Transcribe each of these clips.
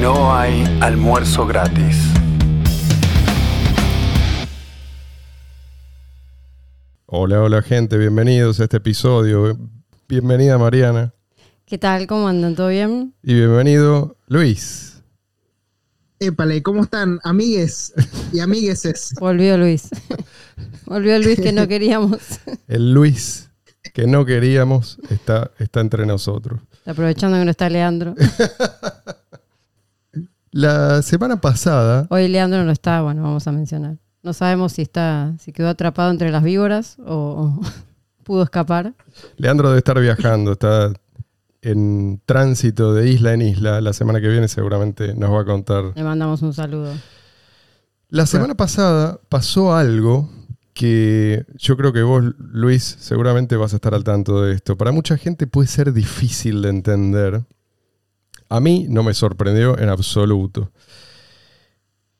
No hay almuerzo gratis. Hola, hola gente, bienvenidos a este episodio. Bienvenida Mariana ¿Qué tal? ¿Cómo andan? ¿Todo bien? y bienvenido Luis. Épale, ¿cómo están, amigues y amigueses? Volvió Luis. Volvió Luis que no queríamos. El Luis que no queríamos está, está entre nosotros. Aprovechando que no está Leandro. La semana pasada, Hoy Leandro no está, bueno, vamos a mencionar. No sabemos si está, si quedó atrapado entre las víboras o, o pudo escapar. Leandro debe estar viajando, está en tránsito de isla en isla. La semana que viene seguramente nos va a contar. Le mandamos un saludo. La semana pasada pasó algo que yo creo que vos, Luis, seguramente vas a estar al tanto de esto. Para mucha gente puede ser difícil de entender. A mí no me sorprendió en absoluto.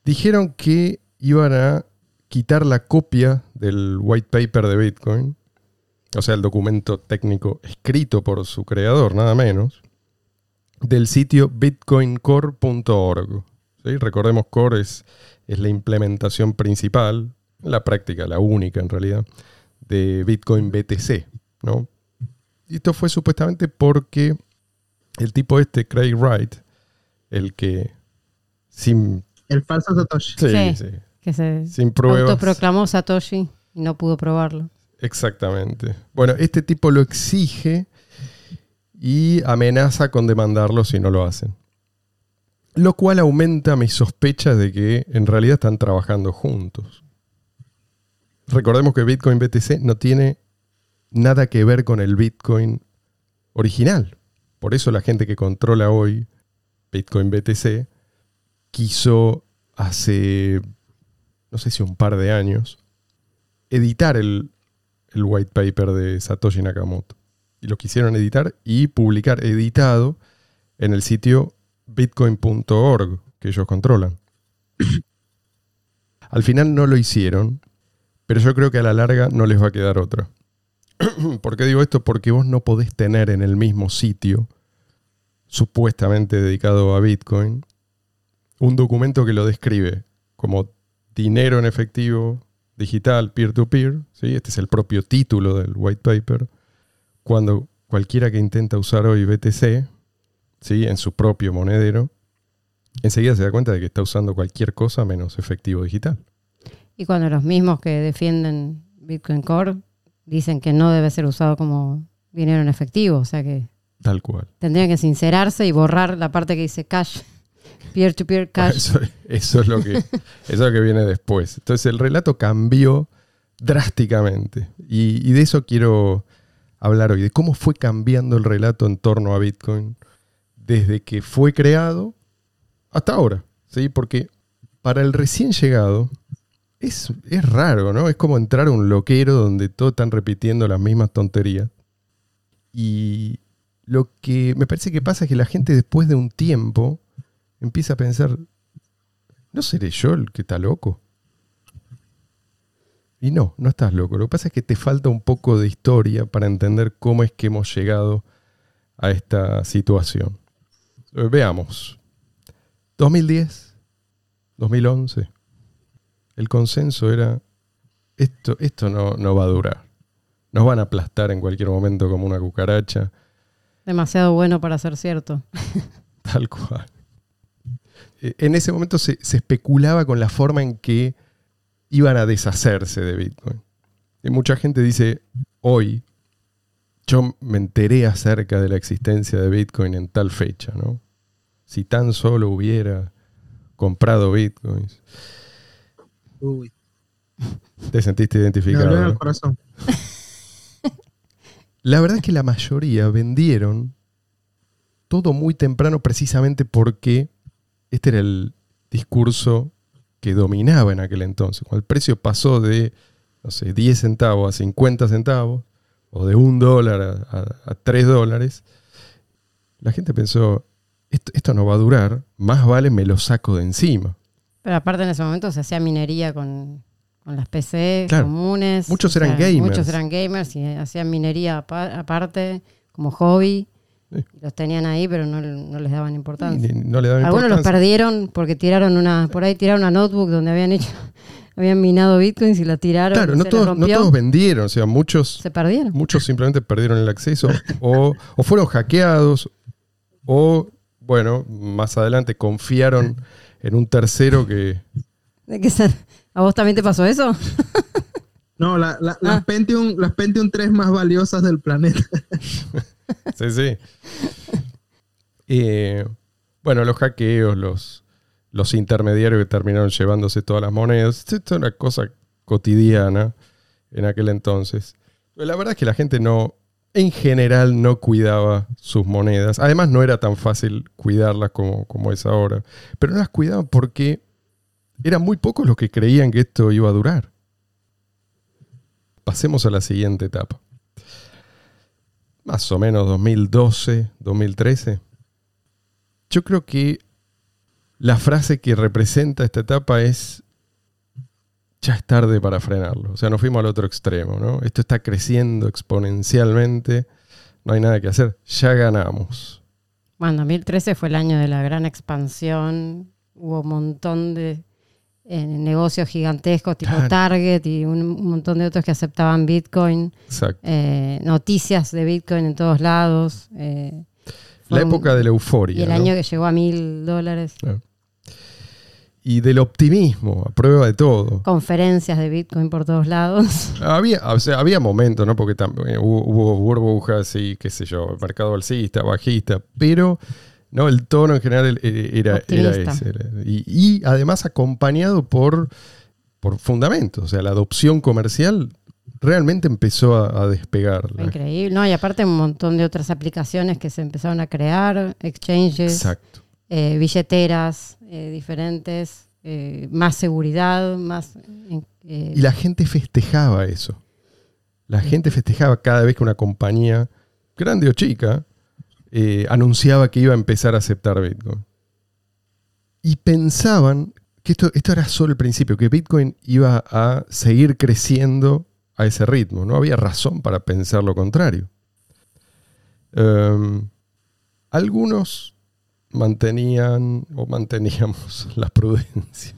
Dijeron que iban a quitar la copia del white paper de Bitcoin, o sea, el documento técnico escrito por su creador, nada menos, del sitio bitcoincore.org. ¿sí? Recordemos, Core es, la implementación principal, la práctica, la única en realidad, de Bitcoin BTC. ¿no? Y esto fue supuestamente porque el tipo este, Craig Wright, el que sin, El falso Satoshi. sí, Sí. sí, Que se sin pruebas. autoproclamó Satoshi y no pudo probarlo. Exactamente. Bueno, este tipo lo exige y amenaza con demandarlo si no lo hacen. Lo cual aumenta mis sospechas de que en realidad están trabajando juntos. Recordemos que Bitcoin BTC no tiene nada que ver con el Bitcoin original. Por eso la gente que controla hoy Bitcoin BTC quiso hace, no sé si un par de años, editar el, white paper de Satoshi Nakamoto. Y lo quisieron editar y publicar editado en el sitio bitcoin.org que ellos controlan. Al final no lo hicieron, pero yo creo que a la larga no les va a quedar otra. ¿Por qué digo esto? Porque vos no podés tener en el mismo sitio, supuestamente dedicado a Bitcoin, un documento que lo describe como dinero en efectivo, digital, peer-to-peer. ¿sí? Este es el propio título del white paper. Cuando cualquiera que intenta usar hoy BTC, ¿sí? en su propio monedero, enseguida se da cuenta de que está usando cualquier cosa menos efectivo digital. Y cuando los mismos que defienden Bitcoin Core dicen que no debe ser usado como dinero en efectivo, o sea que Tal cual. tendrían que sincerarse y borrar la parte que dice cash, peer-to-peer cash. Eso, eso es lo que, eso es lo que viene después. Entonces el relato cambió drásticamente. Y, y de eso quiero hablar hoy, de cómo fue cambiando el relato en torno a Bitcoin desde que fue creado hasta ahora. ¿sí? Porque para el recién llegado es, es raro, ¿no? Es como entrar a un loquero donde todos están repitiendo las mismas tonterías. Y lo que me parece que pasa es que la gente después de un tiempo empieza a pensar, ¿no seré yo el que está loco? Y no, no estás loco. Lo que pasa es que te falta un poco de historia para entender cómo es que hemos llegado a esta situación. Eh, Veamos. 2010, 2011. El consenso era, esto, esto no, no va a durar. Nos van a aplastar en cualquier momento como una cucaracha. Demasiado bueno para ser cierto. Tal cual. Eh, En ese momento se, se especulaba con la forma en que iban a deshacerse de Bitcoin. Y mucha gente dice, hoy, yo me enteré acerca de la existencia de Bitcoin en tal fecha, ¿no? Si tan solo hubiera comprado Bitcoins. Uy, Te sentiste identificado. el corazón. La verdad es que la mayoría vendieron todo muy temprano precisamente porque este era el discurso que dominaba en aquel entonces. Cuando el precio pasó de, no sé, 10 centavos a 50 centavos, o de un dólar a, a, a 3 dólares, la gente pensó, esto, esto no va a durar, más vale me lo saco de encima. Pero aparte en ese momento se hacía minería con, con las PC Claro. comunes. Muchos eran sea, gamers. Muchos eran gamers y hacían minería apa- aparte, como hobby. Sí. Los tenían ahí, pero no, no les daban importancia. no le daban Algunos los perdieron porque tiraron una, por ahí tiraron una notebook donde habían hecho, habían minado bitcoins y la tiraron. Claro, no todos, no todos vendieron, o sea, muchos, se perdieron. muchos simplemente perdieron el acceso o, o fueron hackeados o, bueno, más adelante confiaron en un tercero que... ¿De qué ¿A vos también te pasó eso? No, la- la- Ah. las, Pentium, las Pentium 3 más valiosas del planeta. Sí, sí. Eh, bueno, los hackeos, los, los intermediarios que terminaron llevándose todas las monedas, esto es una cosa cotidiana en aquel entonces. Pero la verdad es que la gente no, en general, no cuidaba sus monedas. Además, no era tan fácil cuidarlas como, como es ahora. Pero no las cuidaban porque eran muy pocos los que creían que esto iba a durar. Pasemos a la siguiente etapa. Más o menos 2012, 2013. Yo creo que la frase que representa esta etapa es ya es tarde para frenarlo. O sea, nos fuimos al otro extremo, ¿no? Esto está creciendo exponencialmente, no hay nada que hacer, ya ganamos. Bueno, 2013 fue el año de la gran expansión. Hubo un montón de eh, negocios gigantescos tipo Claro. Target y un, un montón de otros que aceptaban Bitcoin. Exacto. eh, noticias de Bitcoin en todos lados. eh, La época de la euforia. Y el ¿no? año que llegó a mil dólares. Y del optimismo, a prueba de todo. Conferencias de Bitcoin por todos lados. Había, o sea, había momentos, ¿no? Porque también hubo, hubo burbujas y qué sé yo, el mercado alcista, bajista, pero no, el tono en general era, era Optimista. ese. era- y, y además acompañado por, por fundamentos. O sea, la adopción comercial realmente empezó a, a despegar. Increíble. No, y aparte un montón de otras aplicaciones que se empezaron a crear, exchanges, Exacto. eh, billeteras eh, diferentes, eh, más seguridad, más... eh, Y la gente festejaba eso. La gente festejaba cada vez que una compañía, grande o chica, anunciaba que iba a empezar a aceptar Bitcoin. Y pensaban que esto, esto era solo el principio, que Bitcoin iba a seguir creciendo a ese ritmo. No había razón para pensar lo contrario. Em, algunos mantenían o manteníamos la prudencia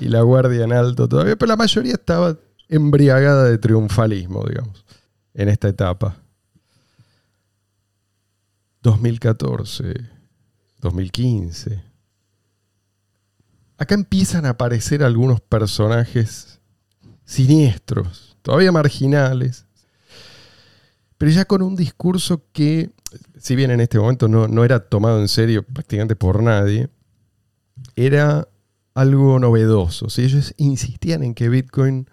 y la guardia en alto todavía, pero la mayoría estaba embriagada de triunfalismo, digamos, en esta etapa. 2014, 2015. Acá empiezan a aparecer algunos personajes siniestros, todavía marginales, pero ya con un discurso que, si bien en este momento no, no era tomado en serio prácticamente por nadie, era algo novedoso. ¿sí? Ellos insistían en que Bitcoin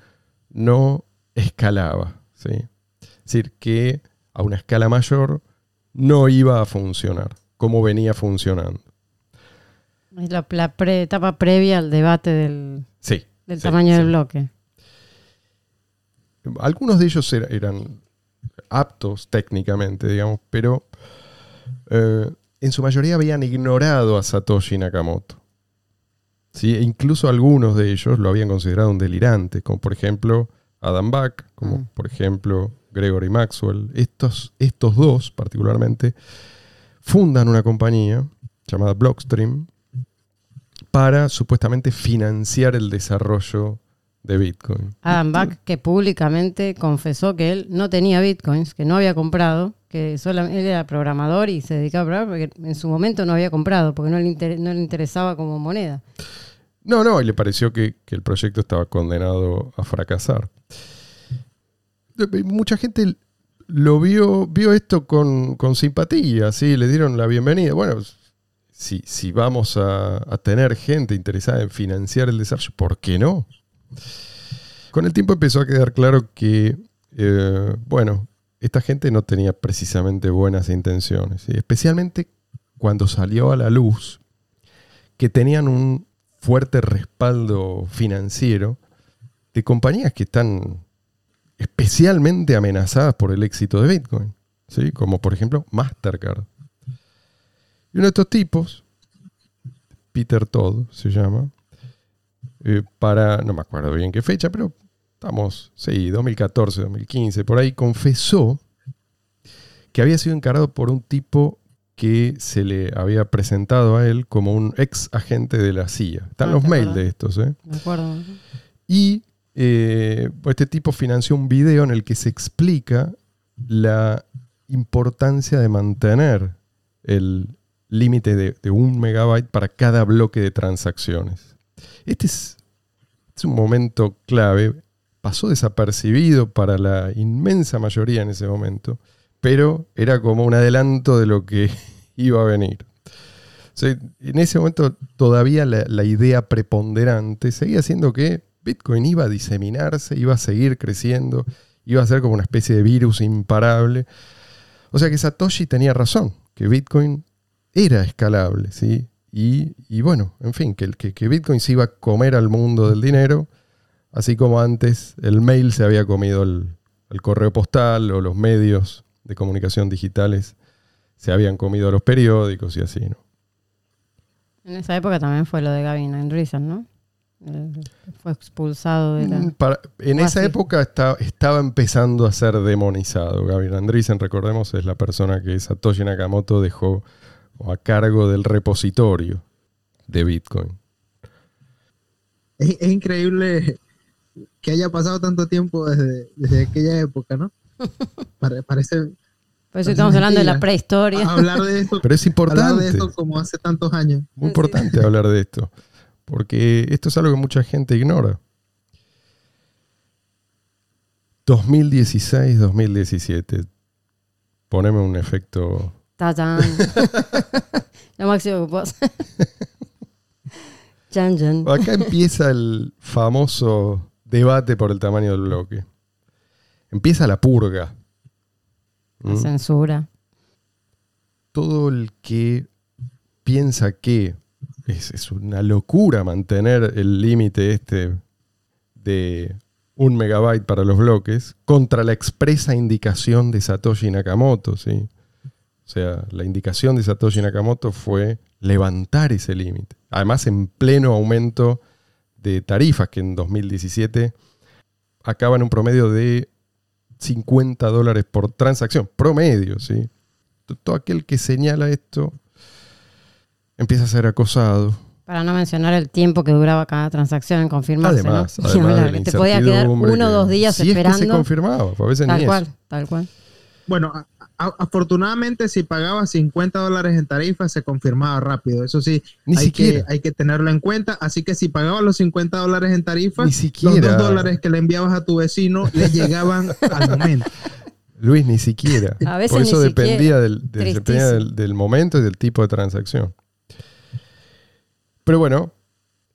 no escalaba. ¿sí? Es decir, que a una escala mayor no iba a funcionar como venía funcionando. es la, la pre- etapa previa al debate del, Sí. del sí, tamaño sí. del bloque. Algunos de ellos era- eran aptos técnicamente, digamos, pero eh, en su mayoría habían ignorado a Satoshi Nakamoto. ¿Sí? E incluso algunos de ellos lo habían considerado un delirante, como por ejemplo Adam Back, como Mm. por ejemplo Gregory Maxwell. Estos, estos dos particularmente fundan una compañía llamada Blockstream para supuestamente financiar el desarrollo de Bitcoin. Adam Back, que públicamente confesó que él no tenía bitcoins, que no había comprado, que solamente él era programador y se dedicaba a programar porque en su momento no había comprado, porque no le, inter- no le interesaba como moneda. No, no, y le pareció que, que el proyecto estaba condenado a fracasar. Mucha gente lo vio, vio esto con, con simpatía, ¿sí? le dieron la bienvenida. Bueno, si, si vamos a, a tener gente interesada en financiar el desarrollo, ¿por qué no? Con el tiempo empezó a quedar claro que, eh, bueno, esta gente no tenía precisamente buenas intenciones, ¿sí? especialmente cuando salió a la luz que tenían un fuerte respaldo financiero de compañías que están especialmente amenazadas por el éxito de Bitcoin, ¿sí? como por ejemplo Mastercard. Y uno de estos tipos, Peter Todd se llama, eh, para, no me acuerdo bien qué fecha, pero estamos, sí, 2014, 2015, por ahí, confesó que había sido encarado por un tipo que se le había presentado a él como un ex agente de la CIA. Están Ah, los ¿te mails de estos, ¿eh? Me acuerdo. Y eh, este tipo financió un video en el que se explica la importancia de mantener el límite de, de un megabyte para cada bloque de transacciones. Este es, un momento clave, pasó desapercibido para la inmensa mayoría en ese momento, pero era como un adelanto de lo que iba a venir. En ese momento todavía la, la idea preponderante seguía siendo que Bitcoin iba a diseminarse, iba a seguir creciendo, iba a ser como una especie de virus imparable. O sea que Satoshi tenía razón, que Bitcoin era escalable, ¿sí? Y, y bueno, en fin, que, el- que, que Bitcoin se iba a comer al mundo del dinero, así como antes el mail se había comido el, el correo postal o los medios de comunicación digitales se habían comido los periódicos y así, ¿no? En esa época también fue lo de Gavin Andreessen, ¿no? Fue expulsado de la... Mm, para- en O esa así. época está- estaba empezando a ser demonizado. Gabriel Andreessen, recordemos, es la persona que Satoshi Nakamoto dejó a cargo del repositorio de Bitcoin. Es, es increíble que haya pasado tanto tiempo desde, desde aquella época, ¿no? Pare- parece Por eso estamos hablando de la prehistoria. hablar de esto, Pero es hablar importante, de esto como hace tantos años. muy importante hablar de esto, porque esto es algo que mucha gente ignora. 2016-2017. Poneme un efecto Tachán. Lo máximo que puedo hacer. Chan, chan. Acá empieza el famoso debate por el tamaño del bloque. Empieza la purga. La ¿Mm? censura. Todo el que piensa que es, es una locura mantener el límite este de un megabyte para los bloques contra la expresa indicación de Satoshi Nakamoto, ¿sí? O sea, la indicación de Satoshi Nakamoto fue levantar ese límite. Además, en pleno aumento de tarifas, que en 2017 acaba en un promedio de 50 dólares por transacción. Promedio, ¿sí? Todo aquel que señala esto empieza a ser acosado. Para no mencionar el tiempo que duraba cada transacción en confirmarse. Además, ¿no? además de la te podía quedar uno o dos días si Es que se esperando. confirmaba, pues a veces tal ni cual, eso. tal cual. Bueno, afortunadamente si pagaba 50 dólares en tarifa se confirmaba rápido. Eso sí, Ni hay, siquiera. que, hay que tenerlo en cuenta. Así que si pagabas los 50 dólares en tarifa, Ni los siquiera. 2 dólares que le enviabas a tu vecino le llegaban al momento. Luis, ni siquiera. A veces Por eso ni dependía, siquiera. del, del- dependía del, Tristísimo. del momento y del tipo de transacción. Pero bueno,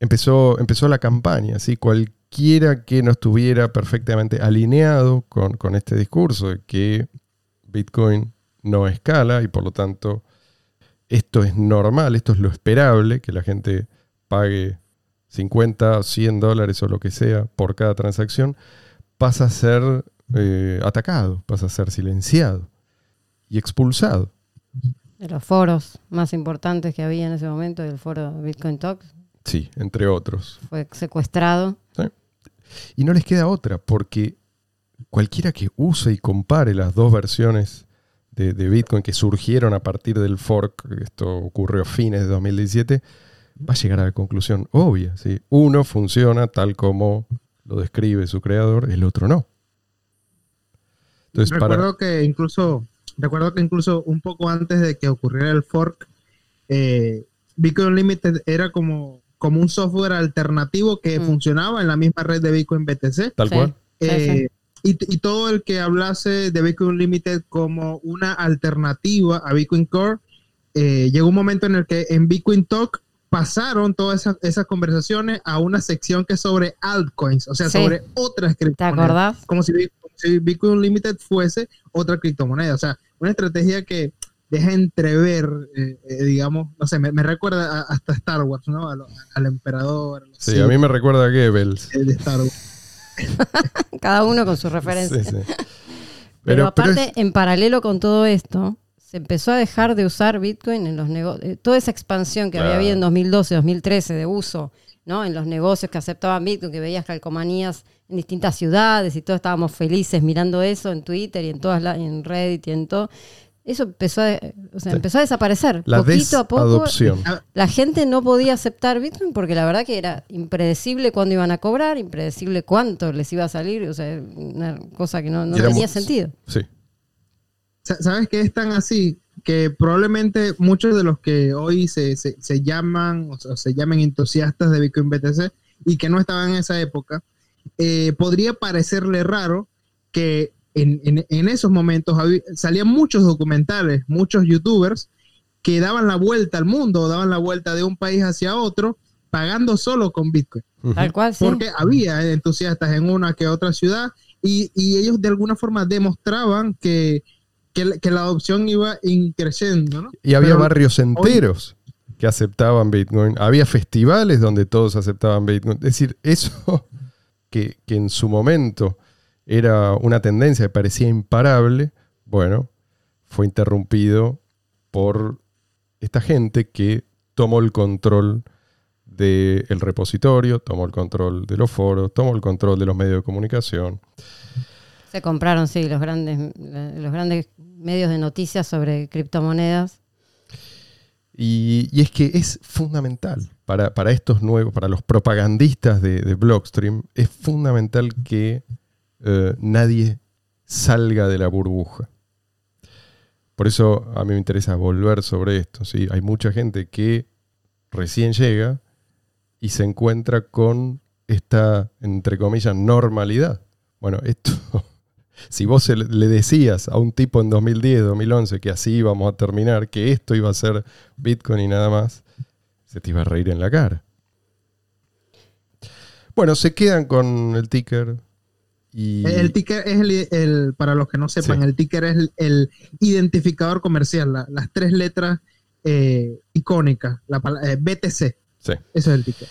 empezó, empezó la campaña. ¿sí? Cualquiera que no estuviera perfectamente alineado con, con este discurso de que Bitcoin no escala y por lo tanto esto es normal, esto es lo esperable, que la gente pague 50, 100 dólares o lo que sea por cada transacción, pasa a ser eh, atacado, pasa a ser silenciado y expulsado. De los foros más importantes que había en ese momento, el foro Bitcoin Talks, Sí, entre otros. fue secuestrado. Y no les queda otra, porque cualquiera que use y compare las dos versiones de, de Bitcoin que surgieron a partir del fork, esto ocurrió a fines de 2017, va a llegar a la conclusión obvia. ¿sí? Uno funciona tal como lo describe su creador, el otro no. Entonces, para, recuerdo que incluso recuerdo que incluso un poco antes de que ocurriera el fork eh, Bitcoin Unlimited era como como un software alternativo que Mm. funcionaba en la misma red de Bitcoin BTC tal Sí. cual. Sí, Eh, y, y todo el que hablase de Bitcoin Unlimited como una alternativa a Bitcoin Core eh, llegó un momento en el que en Bitcoin Talk pasaron todas esas, esas conversaciones a una sección que es sobre altcoins, o sea, Sí. sobre otras ¿Te criptomonedas acordás? como si, Bi- como si Bitcoin Unlimited fuese otra criptomoneda. O sea, una estrategia que deja entrever, eh, eh, digamos, no sé, me, me recuerda a- hasta Star Wars, ¿no? A lo- al emperador, Sí, a mí me recuerda a Goebbels. Sith de Star Wars. Cada uno con su referencia. Sí, sí. Pero, pero aparte, en paralelo con todo esto, se empezó a dejar de usar Bitcoin en los negocios. Toda esa expansión que había habido en 2012, 2013 de uso, ¿no? En los negocios que aceptaban Bitcoin, que veías calcomanías en distintas ciudades y todos estábamos felices mirando eso en Twitter y en todas la- en Reddit y en todo. Eso empezó a, o sea, Sí. empezó a desaparecer. La Poquito a poco desadopción. la gente no podía aceptar Bitcoin porque la verdad que era impredecible cuándo iban a cobrar, impredecible cuánto les iba a salir, o sea, una cosa que no, tenía sentido. Sí. Sa- ¿Sabes que es tan así? Que probablemente muchos de los que hoy se, se- se llaman o sea, se llamen entusiastas de Bitcoin BTC y que no estaban en esa época, eh, podría parecerle raro que en, en- en esos momentos había- salían muchos documentales, muchos youtubers que daban la vuelta al mundo, daban la vuelta de un país hacia otro, pagando solo con Bitcoin. Tal cual, sí. porque había entusiastas en una que otra ciudad y, y ellos de alguna forma demostraban que, que, la- que la adopción iba increciendo, ¿no? Y había Pero barrios enteros que aceptaban Bitcoin. Había festivales donde todos aceptaban Bitcoin. Es decir, eso que, que en su momento era una tendencia que parecía imparable, bueno, fue interrumpido por esta gente que tomó el control del repositorio, tomó el control de los foros, tomó el control de los medios de comunicación. Se compraron, sí, los grandes, los grandes medios de noticias sobre criptomonedas. Y, y es que es fundamental para, para estos nuevos, para los propagandistas de, de Blockstream, es fundamental que eh, nadie salga de la burbuja. Por eso a mí me interesa volver sobre esto. ¿sí? Hay mucha gente que recién llega y se encuentra con esta, entre comillas, normalidad. Bueno, esto, si vos le decías a un tipo en 2010, 2011 que así íbamos a terminar, que esto iba a ser Bitcoin y nada más, se te iba a reír en la cara. Bueno, se quedan con el ticker y... El ticker es el, el- para los que no sepan, Sí. el ticker es el, el identificador comercial, la- las tres letras eh, icónicas, la eh, BTC, sí. eso es el ticker.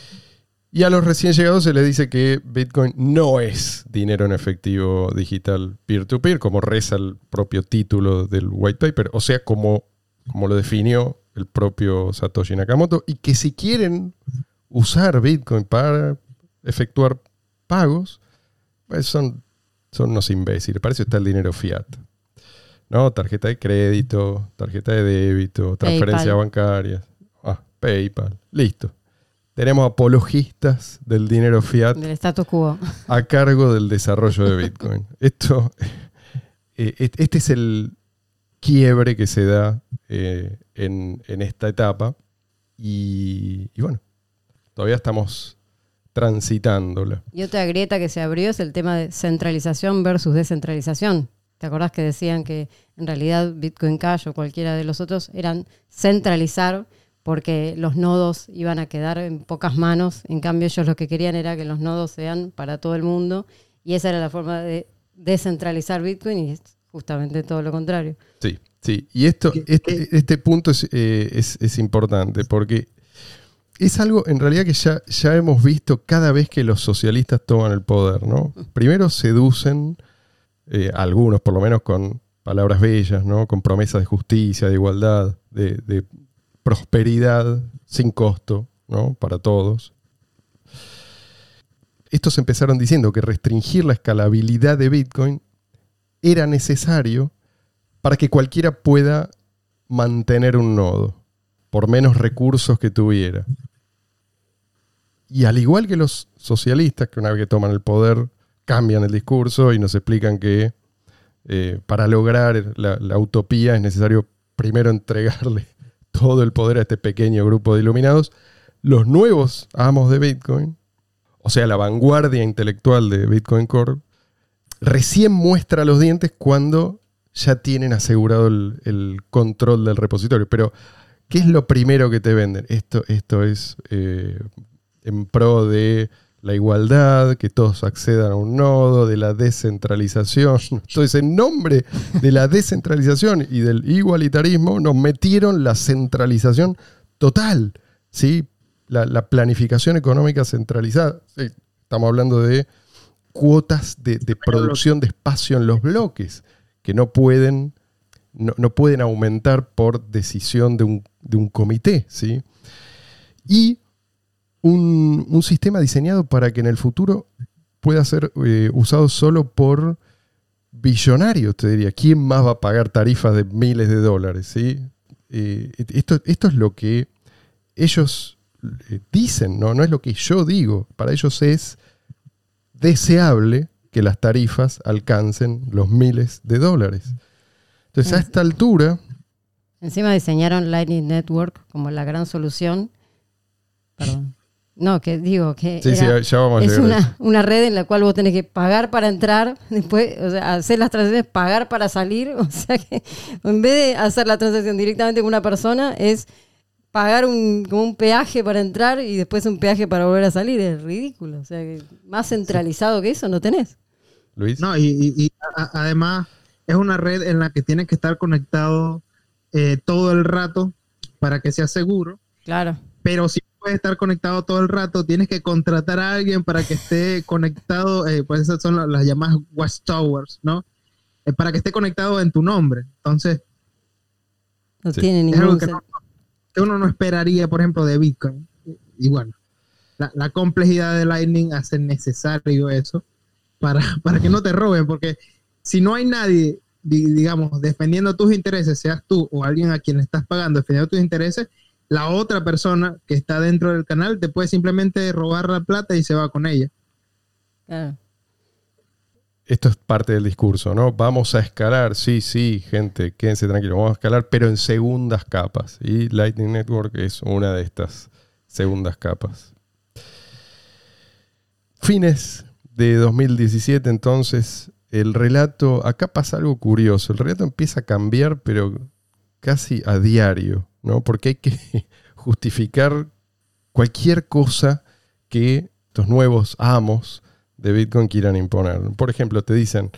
Y a los recién llegados se les dice que Bitcoin no es dinero en efectivo digital peer-to-peer, como reza el propio título del white paper, o sea, como, como lo definió el propio Satoshi Nakamoto, y que si quieren usar Bitcoin para efectuar pagos, pues son, son unos imbéciles. Para eso está el dinero fiat. ¿No? Tarjeta de crédito, tarjeta de débito, transferencia bancaria. Ah, PayPal. Listo. Tenemos apologistas del dinero fiat Del status quo. a cargo del desarrollo de Bitcoin. Esto, eh, et- este es el quiebre que se da eh, en, en esta etapa y, y bueno, todavía estamos transitándola. Y otra grieta que se abrió es el tema de centralización versus descentralización. ¿Te acordás que decían que en realidad Bitcoin Cash o cualquiera de los otros eran centralizar porque los nodos iban a quedar en pocas manos? En cambio ellos lo que querían era que los nodos sean para todo el mundo y esa era la forma de descentralizar Bitcoin y es justamente todo lo contrario. Sí, sí. Y esto, ¿Qué- este, este punto es, eh, es- es importante porque es algo en realidad que ya, ya hemos visto cada vez que los socialistas toman el poder, ¿no? Primero seducen, eh, algunos por lo menos con palabras bellas, ¿no? Con promesas de justicia, de igualdad, de, de prosperidad sin costo, ¿no? Para todos. Estos empezaron diciendo que restringir la escalabilidad de Bitcoin era necesario para que cualquiera pueda mantener un nodo, por menos recursos que tuviera. Y al igual que los socialistas, que una vez que toman el poder, cambian el discurso y nos explican que eh, para lograr la, utopía es necesario primero entregarle todo el poder a este pequeño grupo de iluminados, los nuevos amos de Bitcoin, o sea, la vanguardia intelectual de Bitcoin Core, recién muestra los dientes cuando ya tienen asegurado el, el control del repositorio. Pero, ¿qué es lo primero que te venden? Esto, esto es eh, en pro de la igualdad, que todos accedan a un nodo, de la descentralización. Entonces, en nombre de la descentralización y del igualitarismo, nos metieron la centralización total, ¿sí? La, la planificación económica centralizada. Sí, estamos hablando de cuotas de, de producción de espacio en los bloques que no pueden, no, no pueden aumentar por decisión de un, de un comité. ¿sí? Y un, un sistema diseñado para que en el futuro pueda ser eh, usado solo por billonarios, te diría. ¿Quién más va a pagar tarifas de miles de dólares? ¿sí? Eh, esto, esto es lo que ellos eh, dicen, ¿no? no es lo que yo digo. Para ellos es deseable que las tarifas alcancen los miles de dólares. Entonces, a esta altura... Encima diseñaron Lightning Network como la gran solución. Perdón. No, que digo que Sí, sí, ya vamos a es a una, una red en la cual vos tenés que pagar para entrar, después, o sea, hacer las transacciones, pagar para salir. O sea que en vez de hacer la transacción directamente con una persona, es pagar un, como un peaje para entrar y después un peaje para volver a salir. Es ridículo. O sea, que más centralizado que eso no tenés. Luis. No, y, y- y a- además es una red en la que tienes que estar conectado eh, todo el rato para que sea seguro, Claro. pero si puedes estar conectado todo el rato, tienes que contratar a alguien para que esté conectado, eh, pues esas son las, las llamadas watchtowers, ¿no? Eh, para que esté conectado en tu nombre. Entonces, No Sí. tiene es algo ningún que, no- sentido. que uno no esperaría, por ejemplo, de Bitcoin. Y bueno, la, la complejidad de Lightning hace necesario eso para, para que no te roben, porque si no hay nadie, di- digamos, defendiendo tus intereses, seas tú o alguien a quien estás pagando defendiendo tus intereses, la otra persona que está dentro del canal te puede simplemente robar la plata y se va con ella. Claro. Esto es parte del discurso, ¿no? Vamos a escalar, sí, sí, gente, quédense tranquilos, vamos a escalar, pero en segundas capas. Y Lightning Network es una de estas segundas capas. Fines de 2017, entonces, el relato, acá pasa algo curioso, el relato empieza a cambiar, pero casi a diario, ¿no? Porque hay que justificar cualquier cosa que estos nuevos amos de Bitcoin quieran imponer. Por ejemplo, te dicen,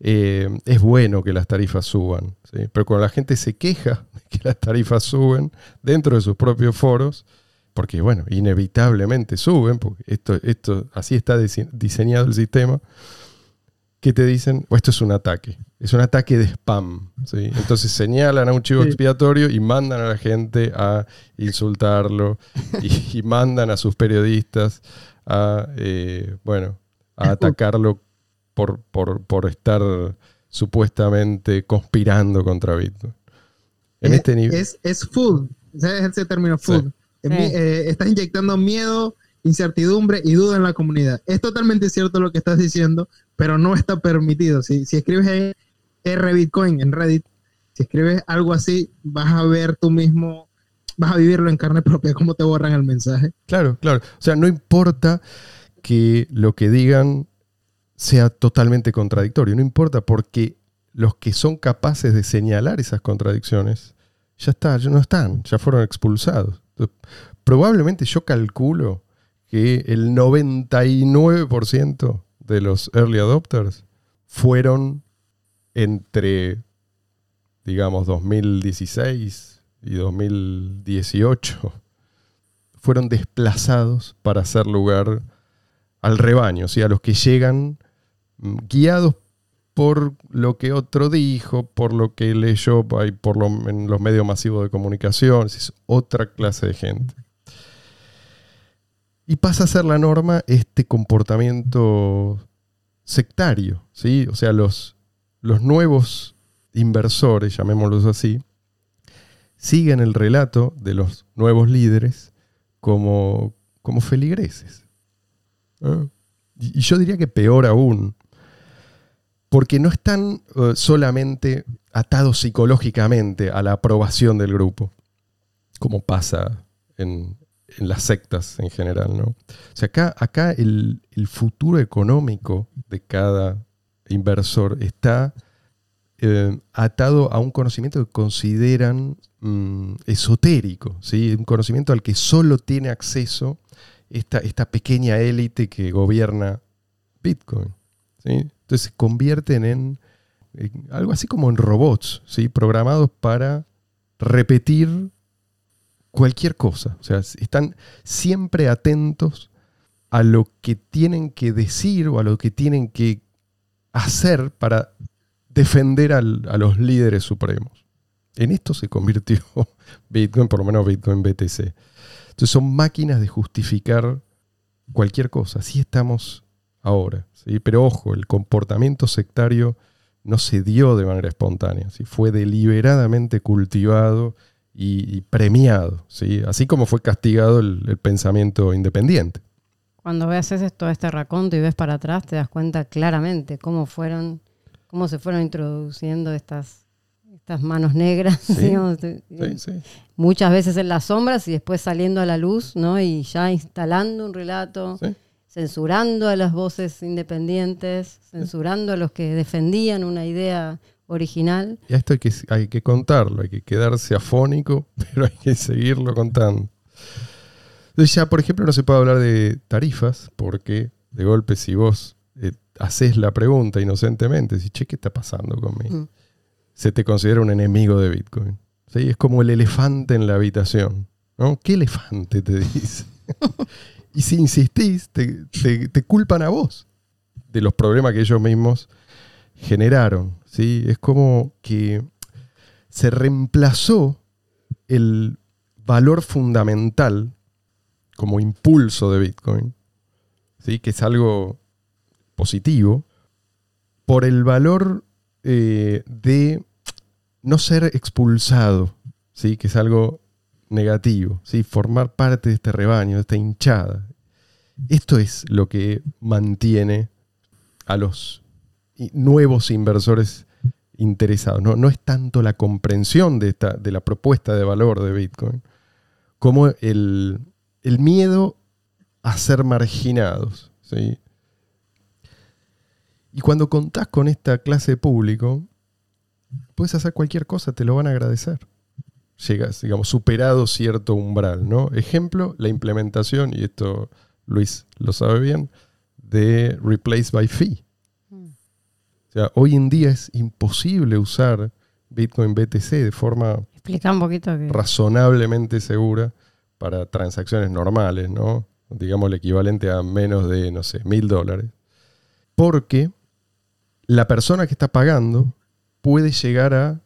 eh, es bueno que las tarifas suban, pero cuando la gente se queja de que las tarifas suben dentro de sus propios foros, porque bueno, inevitablemente suben, porque esto, esto así está dise- diseñado el sistema, que te dicen, "Oh, esto es un ataque, es un ataque de spam. ¿sí? Entonces señalan a un chivo Sí. expiatorio y mandan a la gente a insultarlo y, y mandan a sus periodistas a, eh, bueno, a atacarlo por, por, por estar supuestamente conspirando contra Bitcoin. En es, este nivel. es, es food, ese es ese término food. Sí. Eh, estás inyectando miedo, incertidumbre y duda en la comunidad. Es totalmente cierto lo que estás diciendo, pero no está permitido. Si, si escribes R Bitcoin en Reddit, si escribes algo así, vas a ver tú mismo, vas a vivirlo en carne propia, cómo te borran el mensaje. Claro, claro. O sea, no importa que lo que digan sea totalmente contradictorio, no importa porque los que son capaces de señalar esas contradicciones ya está, ya no están, ya fueron expulsados. Probablemente yo calculo que el 99% de los early adopters fueron entre, digamos, 2016 y 2018 fueron desplazados para hacer lugar al rebaño, o sea, a los que llegan mm, guiados por lo que otro dijo, por lo que leyó por lo- en los medios masivos de comunicación, es otra clase de gente. Y pasa a ser la norma este comportamiento sectario, ¿sí? O sea, los, los nuevos inversores, llamémoslos así, siguen el relato de los nuevos líderes como, como feligreses. ¿Ah? Y, yo diría que peor aún, porque no están eh, solamente atados psicológicamente a la aprobación del grupo, como pasa en, en las sectas en general. ¿no? O sea, acá, acá el, el futuro económico de cada inversor está eh, atado a un conocimiento que consideran mm, esotérico, ¿sí? un conocimiento al que solo tiene acceso esta, esta pequeña élite que gobierna Bitcoin. ¿sí? Entonces se convierten en, en algo así como en robots, ¿sí? programados para repetir cualquier cosa. O sea, están siempre atentos a lo que tienen que decir o a lo que tienen que hacer para defender a los líderes supremos. En esto se convirtió Bitcoin, por lo menos Bitcoin BTC. Entonces son máquinas de justificar cualquier cosa. Así estamos ahora. ¿sí? Pero ojo, el comportamiento sectario no se dio de manera espontánea, ¿sí? fue deliberadamente cultivado y, y premiado, ¿sí? así como fue castigado el, el pensamiento independiente. Cuando ves haces todo este raconto y ves para atrás, te das cuenta claramente cómo fueron, cómo se fueron introduciendo estas, estas manos negras, Sí, digamos, Sí, sí. muchas veces en las sombras y después saliendo a la luz, ¿no? Y ya instalando un relato, censurando a las voces independientes, censurando a los que defendían una idea original. Y esto hay que, hay que contarlo, hay que quedarse afónico, pero hay que seguirlo contando. Entonces ya, por ejemplo, no se puede hablar de tarifas, porque de golpe si vos eh, haces la pregunta inocentemente, si che, ¿qué está pasando conmigo? Mm. Se te considera un enemigo de Bitcoin. ¿sí? Es como el elefante en la habitación. ¿no? ¿Qué elefante te dice? y si insistís, te, te- te culpan a vos de los problemas que ellos mismos generaron. ¿Sí? Es como que se reemplazó el valor fundamental como impulso de Bitcoin, ¿sí? que es algo positivo, por el valor eh, de no ser expulsado, ¿sí? que es algo negativo, ¿sí? formar parte de este rebaño, de esta hinchada. Esto es lo que mantiene a los nuevos inversores interesados. No, no es tanto la comprensión de, esta, de la propuesta de valor de Bitcoin, como el, el miedo a ser marginados. ¿sí? Y cuando contás con esta clase de público, puedes hacer cualquier cosa, te lo van a agradecer. Llegas, digamos, superado cierto umbral, ¿no? Ejemplo, la implementación, y esto Luis lo sabe bien, de Replace by Fee. O sea, hoy en día es imposible usar Bitcoin BTC de forma Explica un poquito que... razonablemente segura para transacciones normales, ¿no? Digamos el equivalente a menos de, no sé, mil dólares. Porque la persona que está pagando puede llegar a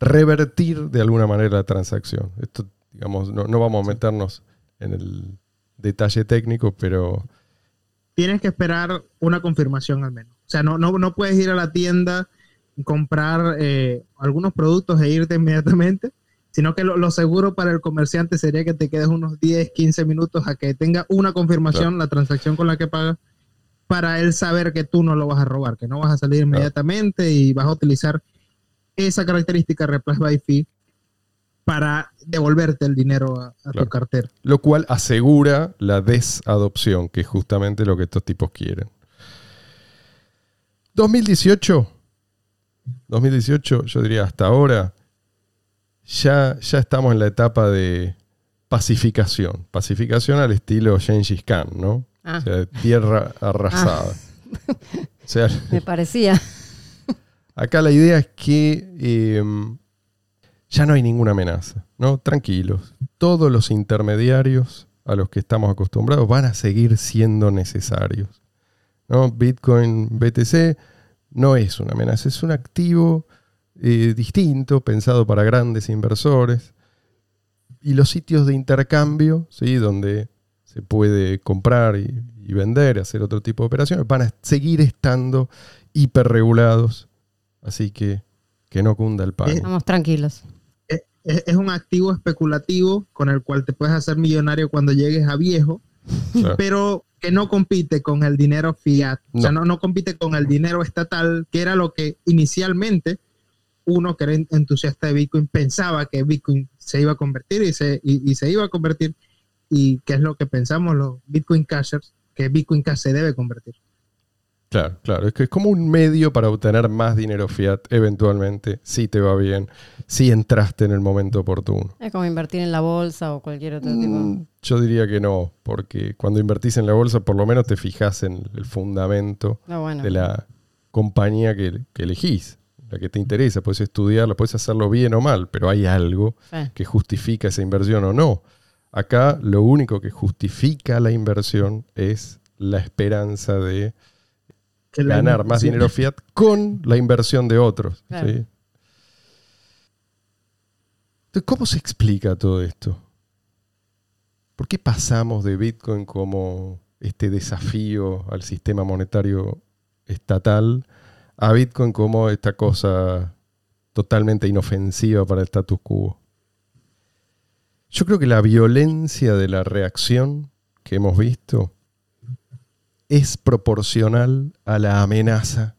revertir de alguna manera la transacción. Esto, digamos, no, no vamos a meternos en el detalle técnico, pero Tienes que esperar una confirmación al menos. O sea, no, no, no puedes ir a la tienda, comprar eh, algunos productos e irte inmediatamente, sino que lo, lo seguro para el comerciante sería que te quedes unos 10, 15 minutos a que tenga una confirmación, la transacción con la que pagas, para él saber que tú no lo vas a robar, que no vas a salir inmediatamente y vas a utilizar esa característica Replace by Fee para devolverte el dinero a, a Claro. tu cartera. lo cual asegura la desadopción, que es justamente lo que estos tipos quieren. 2018, 2018, yo diría hasta ahora, ya, ya estamos en la etapa de pacificación. Pacificación al estilo Gengis Khan, ¿no? Ah, O sea, tierra arrasada. O sea, me parecía. Acá la idea es que eh, ya no hay ninguna amenaza, ¿no? Tranquilos. Todos los intermediarios a los que estamos acostumbrados van a seguir siendo necesarios. ¿No? Bitcoin BTC no es una amenaza, es un activo eh, distinto, pensado para grandes inversores. Y los sitios de intercambio, ¿sí? donde se puede comprar y, y vender, hacer otro tipo de operaciones, van a seguir estando hiperregulados. Así que que no cunda el pánico. Estamos tranquilos. es, es un activo especulativo con el cual te puedes hacer millonario cuando llegues a viejo, Claro. pero que no compite con el dinero fiat, o sea, No. no, compite con el dinero estatal, que era lo que inicialmente uno que era en- entusiasta de Bitcoin pensaba que Bitcoin se iba a convertir y se, y, y se iba a convertir, y que es lo que pensamos los Bitcoin Cashers, que Bitcoin Cash se debe convertir. Claro, claro. Es que es como un medio para obtener más dinero fiat eventualmente, si te va bien, si entraste en el momento oportuno. Es como invertir en la bolsa o cualquier otro tipo. Mm, Yo diría que no, porque cuando invertís en la bolsa por lo menos te fijas en el fundamento No, bueno. de la compañía que, que elegís, la que te interesa. Puedes estudiarla, puedes hacerlo bien o mal, pero hay algo que justifica esa inversión o no. Acá lo único que justifica la inversión es la esperanza de Que la ganar más dinero fiat con la inversión de otros. Claro. ¿sí? Entonces, ¿cómo se explica todo esto? ¿Por qué pasamos de Bitcoin como este desafío al sistema monetario estatal a Bitcoin como esta cosa totalmente inofensiva para el status quo. Yo creo que la violencia de la reacción que hemos visto es proporcional a la amenaza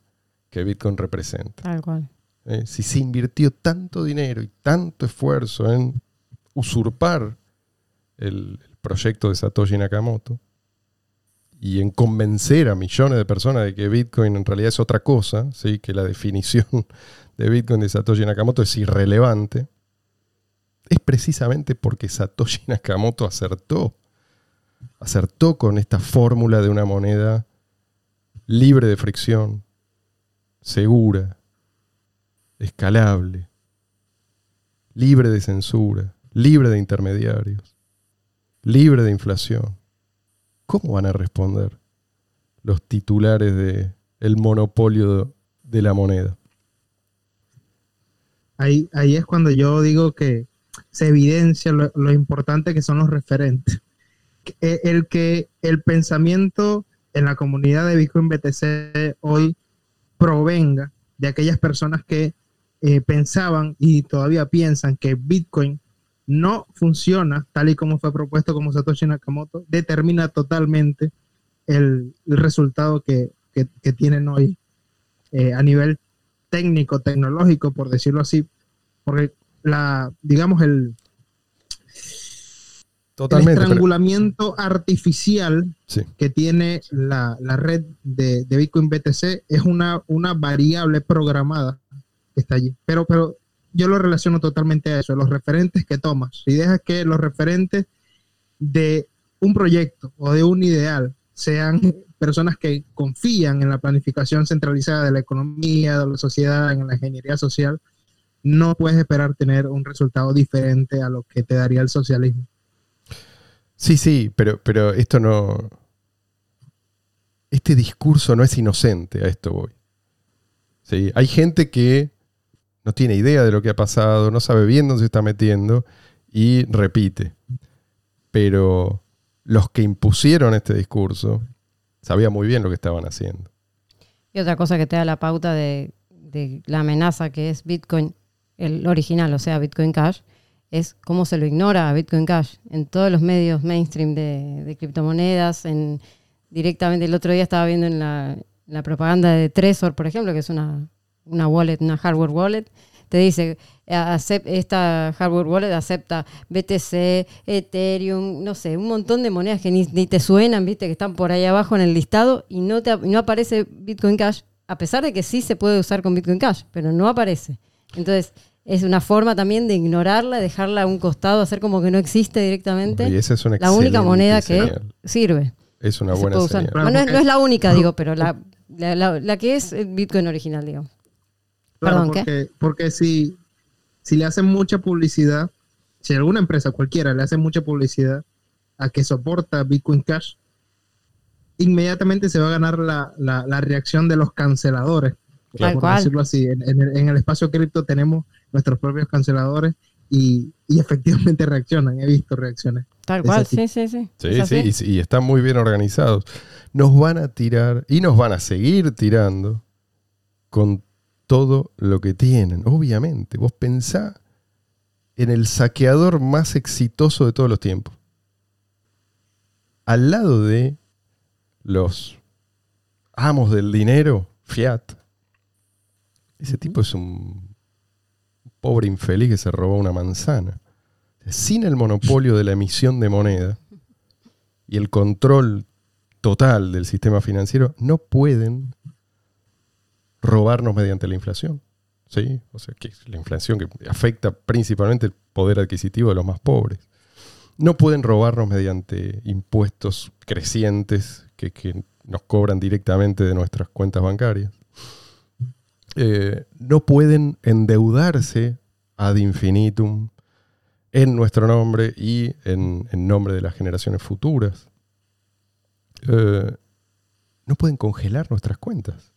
que Bitcoin representa. Tal cual. ¿eh? si se invirtió tanto dinero y tanto esfuerzo en usurpar el, el proyecto de Satoshi Nakamoto y en convencer a millones de personas de que Bitcoin en realidad es otra cosa, ¿sí? que la definición de Bitcoin de Satoshi Nakamoto es irrelevante, es precisamente porque Satoshi Nakamoto acertó. Acertó con esta fórmula de una moneda libre de fricción, segura, escalable, libre de censura, libre de intermediarios, libre de inflación. ¿Cómo van a responder los titulares de el monopolio de la moneda? Ahí, ahí es cuando yo digo que se evidencia lo, lo importante que son los referentes. Que- El que el pensamiento en la comunidad de Bitcoin BTC hoy provenga de aquellas personas que eh, pensaban y todavía piensan que Bitcoin no funciona tal y como fue propuesto como Satoshi Nakamoto, determina totalmente el, resultado que, que- que tienen hoy eh, a nivel técnico, tecnológico, por decirlo así, porque la, digamos, el, el Totalmente. pero- estrangulamiento artificial sí. que tiene la, la red de, de Bitcoin BTC es una, una variable programada que está allí. Pero, pero yo lo relaciono totalmente a eso, los referentes que tomas. Si dejas que los referentes de un proyecto o de un ideal sean personas que confían en la planificación centralizada de la economía, de la sociedad, en la ingeniería social, no puedes esperar tener un resultado diferente a lo que te daría el socialismo. Sí, sí, pero, pero esto no. Este discurso no es inocente, a esto voy. Sí, hay gente que no tiene idea de lo que ha pasado, no sabe bien dónde se está metiendo y repite. Pero los que impusieron este discurso sabían muy bien lo que estaban haciendo. Y otra cosa que te da la pauta de, de la amenaza que es Bitcoin, el original, o sea, Bitcoin Cash, es cómo se lo ignora a Bitcoin Cash en todos los medios mainstream de, criptomonedas. En, directamente el otro día estaba viendo en la, propaganda de Trezor, por ejemplo, que es una, una wallet, una hardware wallet, te dice, acep- esta hardware wallet acepta BTC, Ethereum, no sé, un montón de monedas que ni, ni te suenan, viste, que están por ahí abajo en el listado y no, te, no aparece Bitcoin Cash, a pesar de que sí se puede usar con Bitcoin Cash, pero no aparece. Entonces, es una forma también de ignorarla, dejarla a un costado, hacer como que no existe directamente. Y esa es una la única moneda que sirve. Es una buena señal. Claro, Bueno, no, es, porque- no es la única, digo, pero la, la, la- la que es el Bitcoin original, digo. Claro, Perdón, ¿qué? porque, porque si, si le hacen mucha publicidad, si alguna empresa cualquiera le hace mucha publicidad a que soporta Bitcoin Cash, inmediatamente se va a ganar la, la- la reacción de los canceladores. Tal por cual. decirlo así. En, en el, en el espacio cripto tenemos nuestros propios canceladores y, y efectivamente reaccionan. He visto reacciones. Tal cual, sí, sí, sí. Sí, sí, y, y están muy bien organizados. Nos van a tirar y nos van a seguir tirando con todo lo que tienen. Obviamente, vos pensá en el saqueador más exitoso de todos los tiempos. Al lado de los amos del dinero, Fiat. Ese tipo es un pobre infeliz que se robó una manzana. Sin el monopolio de la emisión de moneda y el control total del sistema financiero, no pueden robarnos mediante la inflación. ¿Sí? O sea, que la inflación que afecta principalmente el poder adquisitivo de los más pobres. No pueden robarnos mediante impuestos crecientes que, que nos cobran directamente de nuestras cuentas bancarias. Eh, no pueden endeudarse ad infinitum en nuestro nombre y en, nombre de las generaciones futuras. Eh, no pueden congelar nuestras cuentas.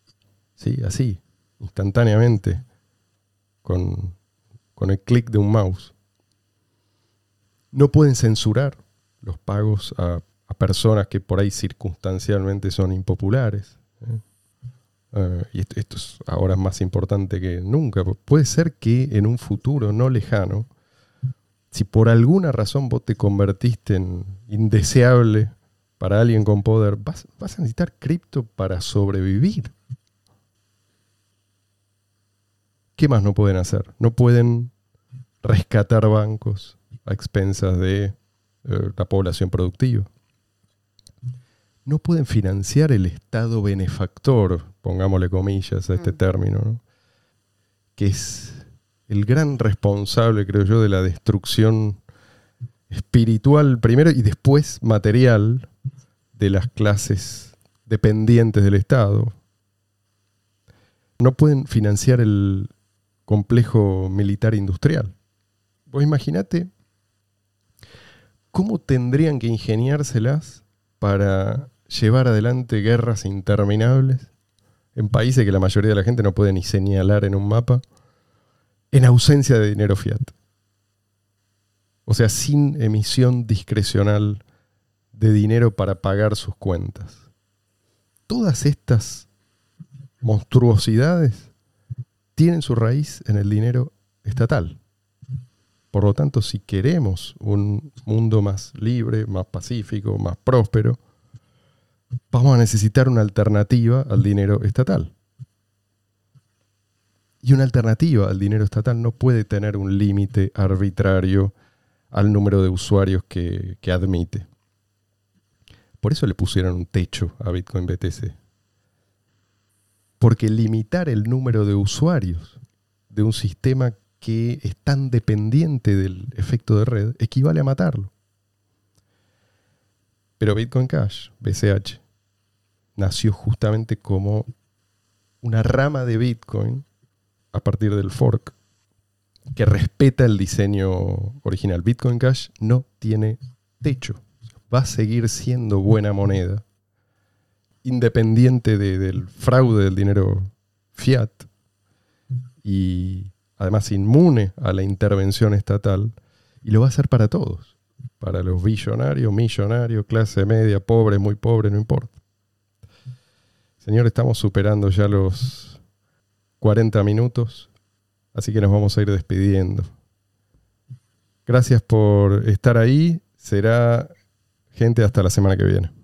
¿sí? Así, instantáneamente, con, el clic de un mouse. No pueden censurar los pagos a, a personas que por ahí circunstancialmente son impopulares. ¿eh? Eh, y esto, es ahora más importante que nunca, puede ser que en un futuro no lejano, si por alguna razón vos te convertiste en indeseable para alguien con poder, vas, vas a necesitar cripto para sobrevivir. ¿Qué más no pueden hacer? No pueden rescatar bancos a expensas de eh, la población productiva. No pueden financiar el Estado benefactor, pongámosle comillas a este Mm. término, ¿no? que es el gran responsable, creo yo, de la destrucción espiritual primero y después material de las clases dependientes del Estado. No pueden financiar el complejo militar industrial. Vos imaginate cómo tendrían que ingeniárselas para llevar adelante guerras interminables en países que la mayoría de la gente no puede ni señalar en un mapa, en ausencia de dinero fiat. O sea, sin emisión discrecional de dinero para pagar sus cuentas. Todas estas monstruosidades tienen su raíz en el dinero estatal. Por lo tanto, si queremos un mundo más libre, más pacífico, más próspero, vamos a necesitar una alternativa al dinero estatal. Y una alternativa al dinero estatal no puede tener un límite arbitrario al número de usuarios que, que admite. Por eso le pusieron un techo a Bitcoin BTC. Porque limitar el número de usuarios de un sistema que es tan dependiente del efecto de red equivale a matarlo. Pero Bitcoin Cash, BCH, nació justamente como una rama de Bitcoin a partir del fork que respeta el diseño original. Bitcoin Cash no tiene techo. Va a seguir siendo buena moneda, independiente de- del fraude del dinero fiat y además inmune a la intervención estatal y lo va a hacer para todos, para los billonarios, millonarios, clase media, pobre, muy pobre, no importa. Señor, estamos superando ya los 40 minutos, así que nos vamos a ir despidiendo. Gracias por estar ahí. Será gente hasta la semana que viene.